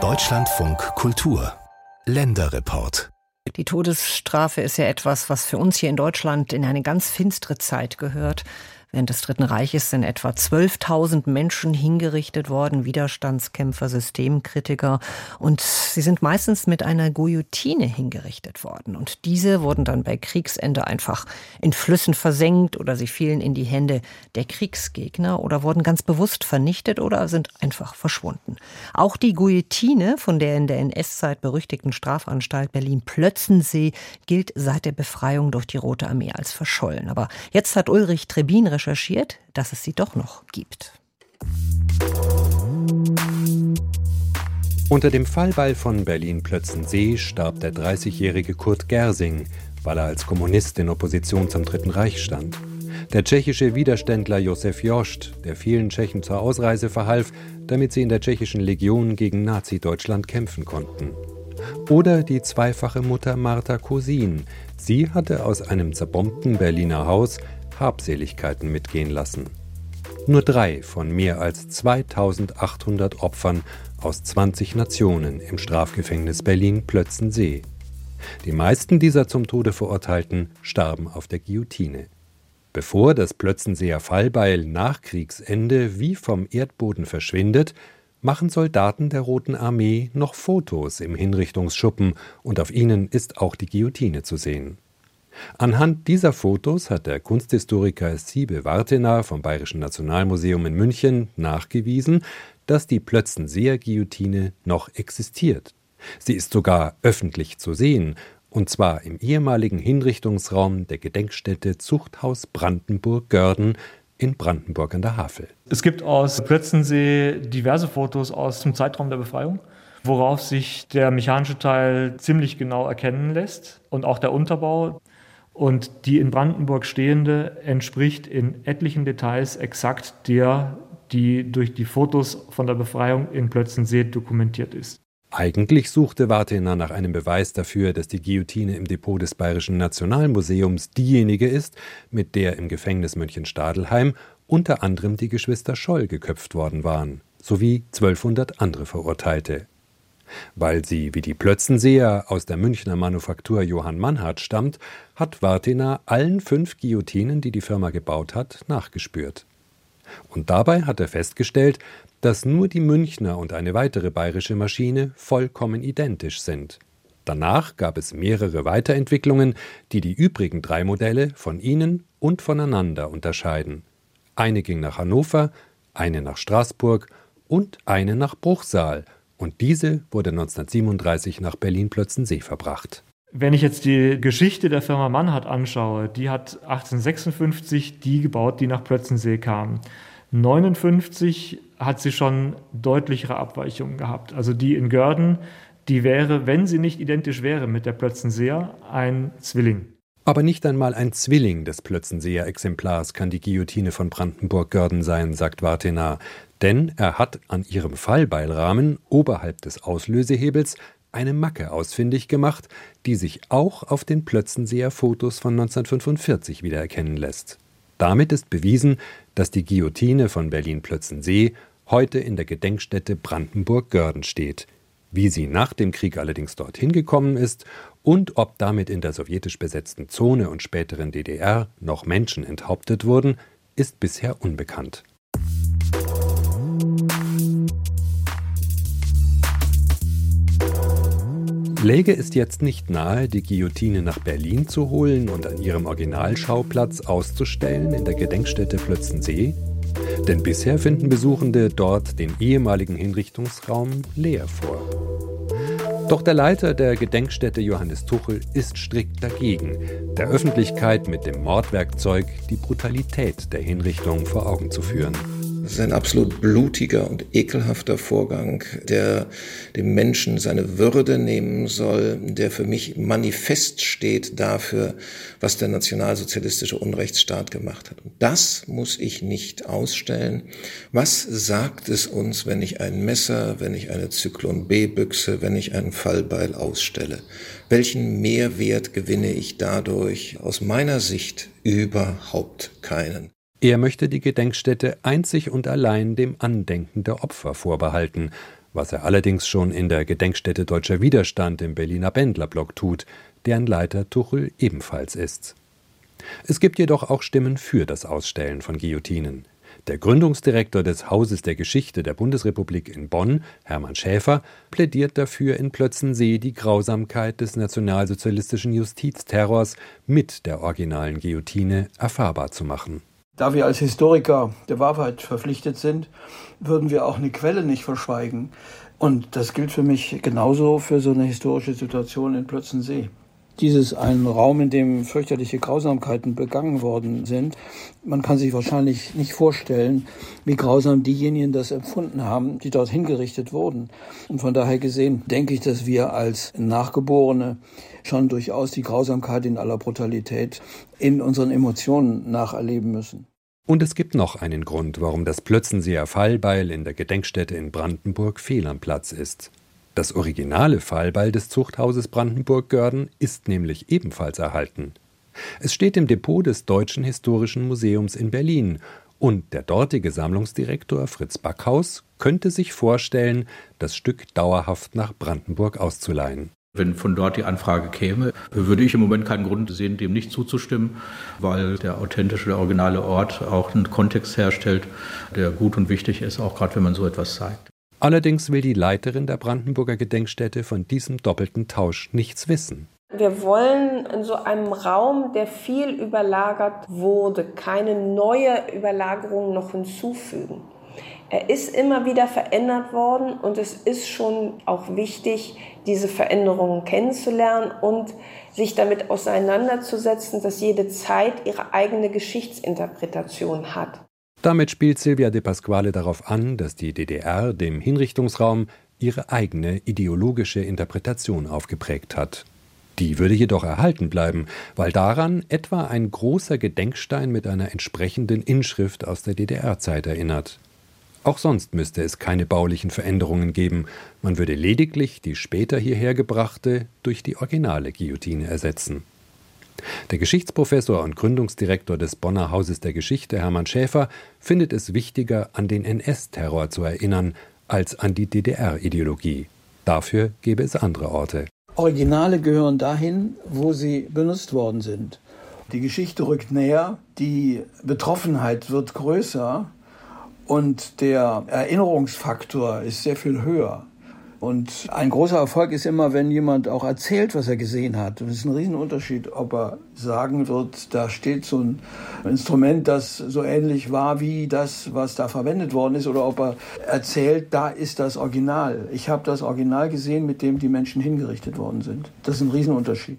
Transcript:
Deutschlandfunk Kultur Länderreport die Todesstrafe ist ja etwas, was für uns hier in Deutschland in eine ganz finstere Zeit gehört. Während des Dritten Reiches sind etwa 12.000 Menschen hingerichtet worden, Widerstandskämpfer, Systemkritiker. Und sie sind meistens mit einer Guillotine hingerichtet worden. Und diese wurden dann bei Kriegsende einfach in Flüssen versenkt oder sie fielen in die Hände der Kriegsgegner oder wurden ganz bewusst vernichtet oder sind einfach verschwunden. Auch die Guillotine, von der in der NS-Zeit berüchtigten Strafanstalt Berlin-Plötzensee, gilt seit der Befreiung durch die Rote Armee als verschollen. Aber jetzt hat Ulrich Trebin recherchiert, dass es sie doch noch gibt. Unter dem Fallbeil von Berlin-Plötzensee starb der 30-jährige Kurt Gersing, weil er als Kommunist in Opposition zum Dritten Reich stand. Der tschechische Widerständler Josef Jost, der vielen Tschechen zur Ausreise verhalf, damit sie in der tschechischen Legion gegen Nazi-Deutschland kämpfen konnten. Oder die zweifache Mutter Martha Cosin. Sie hatte aus einem zerbombten Berliner Haus Habseligkeiten mitgehen lassen. Nur drei von mehr als 2800 Opfern aus 20 Nationen im Strafgefängnis Berlin-Plötzensee. Die meisten dieser zum Tode Verurteilten starben auf der Guillotine. Bevor das Plötzenseer Fallbeil nach Kriegsende wie vom Erdboden verschwindet, machen Soldaten der Roten Armee noch Fotos im Hinrichtungsschuppen und auf ihnen ist auch die Guillotine zu sehen. Anhand dieser Fotos hat der Kunsthistoriker Siebe Wartener vom Bayerischen Nationalmuseum in München nachgewiesen, dass die Plötzenseer Guillotine noch existiert. Sie ist sogar öffentlich zu sehen, und zwar im ehemaligen Hinrichtungsraum der Gedenkstätte Zuchthaus Brandenburg-Görden in Brandenburg an der Havel. Es gibt aus Plötzensee diverse Fotos aus dem Zeitraum der Befreiung worauf sich der mechanische Teil ziemlich genau erkennen lässt und auch der Unterbau. Und die in Brandenburg stehende entspricht in etlichen Details exakt der, die durch die Fotos von der Befreiung in Plötzensee dokumentiert ist. Eigentlich suchte Wartener nach einem Beweis dafür, dass die Guillotine im Depot des Bayerischen Nationalmuseums diejenige ist, mit der im Gefängnis München-Stadelheim unter anderem die Geschwister Scholl geköpft worden waren, sowie 1200 andere Verurteilte. Weil sie wie die Plötzenseer aus der Münchner Manufaktur Johann Mannhardt stammt, hat Wartina allen fünf Guillotinen, die die Firma gebaut hat, nachgespürt. Und dabei hat er festgestellt, dass nur die Münchner und eine weitere bayerische Maschine vollkommen identisch sind. Danach gab es mehrere Weiterentwicklungen, die die übrigen drei Modelle von ihnen und voneinander unterscheiden. Eine ging nach Hannover, eine nach Straßburg und eine nach Bruchsal – und diese wurde 1937 nach Berlin-Plötzensee verbracht. Wenn ich jetzt die Geschichte der Firma Mannhardt anschaue, die hat 1856 die gebaut, die nach Plötzensee kam. 1959 hat sie schon deutlichere Abweichungen gehabt. Also die in Görden, die wäre, wenn sie nicht identisch wäre mit der Plötzenseer, ein Zwilling. Aber nicht einmal ein Zwilling des Plötzenseer Exemplars kann die Guillotine von Brandenburg-Görden sein, sagt Wartenar denn er hat an ihrem Fallbeilrahmen oberhalb des Auslösehebels eine Macke ausfindig gemacht, die sich auch auf den Plötzenseer Fotos von 1945 wiedererkennen lässt. Damit ist bewiesen, dass die Guillotine von Berlin-Plötzensee heute in der Gedenkstätte Brandenburg-Görden steht. Wie sie nach dem Krieg allerdings dorthin gekommen ist und ob damit in der sowjetisch besetzten Zone und späteren DDR noch Menschen enthauptet wurden, ist bisher unbekannt. Läge es jetzt nicht nahe, die Guillotine nach Berlin zu holen und an ihrem Originalschauplatz auszustellen in der Gedenkstätte Plötzensee? Denn bisher finden Besuchende dort den ehemaligen Hinrichtungsraum leer vor. Doch der Leiter der Gedenkstätte Johannes Tuchel ist strikt dagegen, der Öffentlichkeit mit dem Mordwerkzeug die Brutalität der Hinrichtung vor Augen zu führen. Das ist ein absolut blutiger und ekelhafter Vorgang, der dem Menschen seine Würde nehmen soll, der für mich manifest steht dafür, was der nationalsozialistische Unrechtsstaat gemacht hat. Und das muss ich nicht ausstellen. Was sagt es uns, wenn ich ein Messer, wenn ich eine Zyklon B-Büchse, wenn ich einen Fallbeil ausstelle? Welchen Mehrwert gewinne ich dadurch? Aus meiner Sicht überhaupt keinen. Er möchte die Gedenkstätte einzig und allein dem Andenken der Opfer vorbehalten, was er allerdings schon in der Gedenkstätte Deutscher Widerstand im Berliner Bändlerblock tut, deren Leiter Tuchel ebenfalls ist. Es gibt jedoch auch Stimmen für das Ausstellen von Guillotinen. Der Gründungsdirektor des Hauses der Geschichte der Bundesrepublik in Bonn, Hermann Schäfer, plädiert dafür, in Plötzensee die Grausamkeit des nationalsozialistischen Justizterrors mit der originalen Guillotine erfahrbar zu machen. Da wir als Historiker der Wahrheit verpflichtet sind, würden wir auch eine Quelle nicht verschweigen. Und das gilt für mich genauso für so eine historische Situation in Plötzensee. Dies ist ein Raum, in dem fürchterliche Grausamkeiten begangen worden sind. Man kann sich wahrscheinlich nicht vorstellen, wie grausam diejenigen das empfunden haben, die dort hingerichtet wurden. Und von daher gesehen denke ich, dass wir als Nachgeborene schon durchaus die Grausamkeit in aller Brutalität in unseren Emotionen nacherleben müssen. Und es gibt noch einen Grund, warum das Plötzenseer Fallbeil in der Gedenkstätte in Brandenburg fehl am Platz ist. Das originale Fallbeil des Zuchthauses Brandenburg-Görden ist nämlich ebenfalls erhalten. Es steht im Depot des Deutschen Historischen Museums in Berlin und der dortige Sammlungsdirektor Fritz Backhaus könnte sich vorstellen, das Stück dauerhaft nach Brandenburg auszuleihen. Wenn von dort die Anfrage käme, würde ich im Moment keinen Grund sehen, dem nicht zuzustimmen, weil der authentische, der originale Ort auch einen Kontext herstellt, der gut und wichtig ist, auch gerade wenn man so etwas zeigt. Allerdings will die Leiterin der Brandenburger Gedenkstätte von diesem doppelten Tausch nichts wissen. Wir wollen in so einem Raum, der viel überlagert wurde, keine neue Überlagerung noch hinzufügen. Er ist immer wieder verändert worden und es ist schon auch wichtig, diese Veränderungen kennenzulernen und sich damit auseinanderzusetzen, dass jede Zeit ihre eigene Geschichtsinterpretation hat. Damit spielt Silvia de Pasquale darauf an, dass die DDR dem Hinrichtungsraum ihre eigene ideologische Interpretation aufgeprägt hat. Die würde jedoch erhalten bleiben, weil daran etwa ein großer Gedenkstein mit einer entsprechenden Inschrift aus der DDR-Zeit erinnert. Auch sonst müsste es keine baulichen Veränderungen geben, man würde lediglich die später hierher gebrachte durch die originale Guillotine ersetzen. Der Geschichtsprofessor und Gründungsdirektor des Bonner Hauses der Geschichte Hermann Schäfer findet es wichtiger, an den NS-Terror zu erinnern, als an die DDR-Ideologie. Dafür gäbe es andere Orte. Originale gehören dahin, wo sie benutzt worden sind. Die Geschichte rückt näher, die Betroffenheit wird größer und der Erinnerungsfaktor ist sehr viel höher. Und ein großer Erfolg ist immer, wenn jemand auch erzählt, was er gesehen hat. Und es ist ein Riesenunterschied, ob er sagen wird, da steht so ein Instrument, das so ähnlich war wie das, was da verwendet worden ist, oder ob er erzählt, da ist das Original. Ich habe das Original gesehen, mit dem die Menschen hingerichtet worden sind. Das ist ein Riesenunterschied.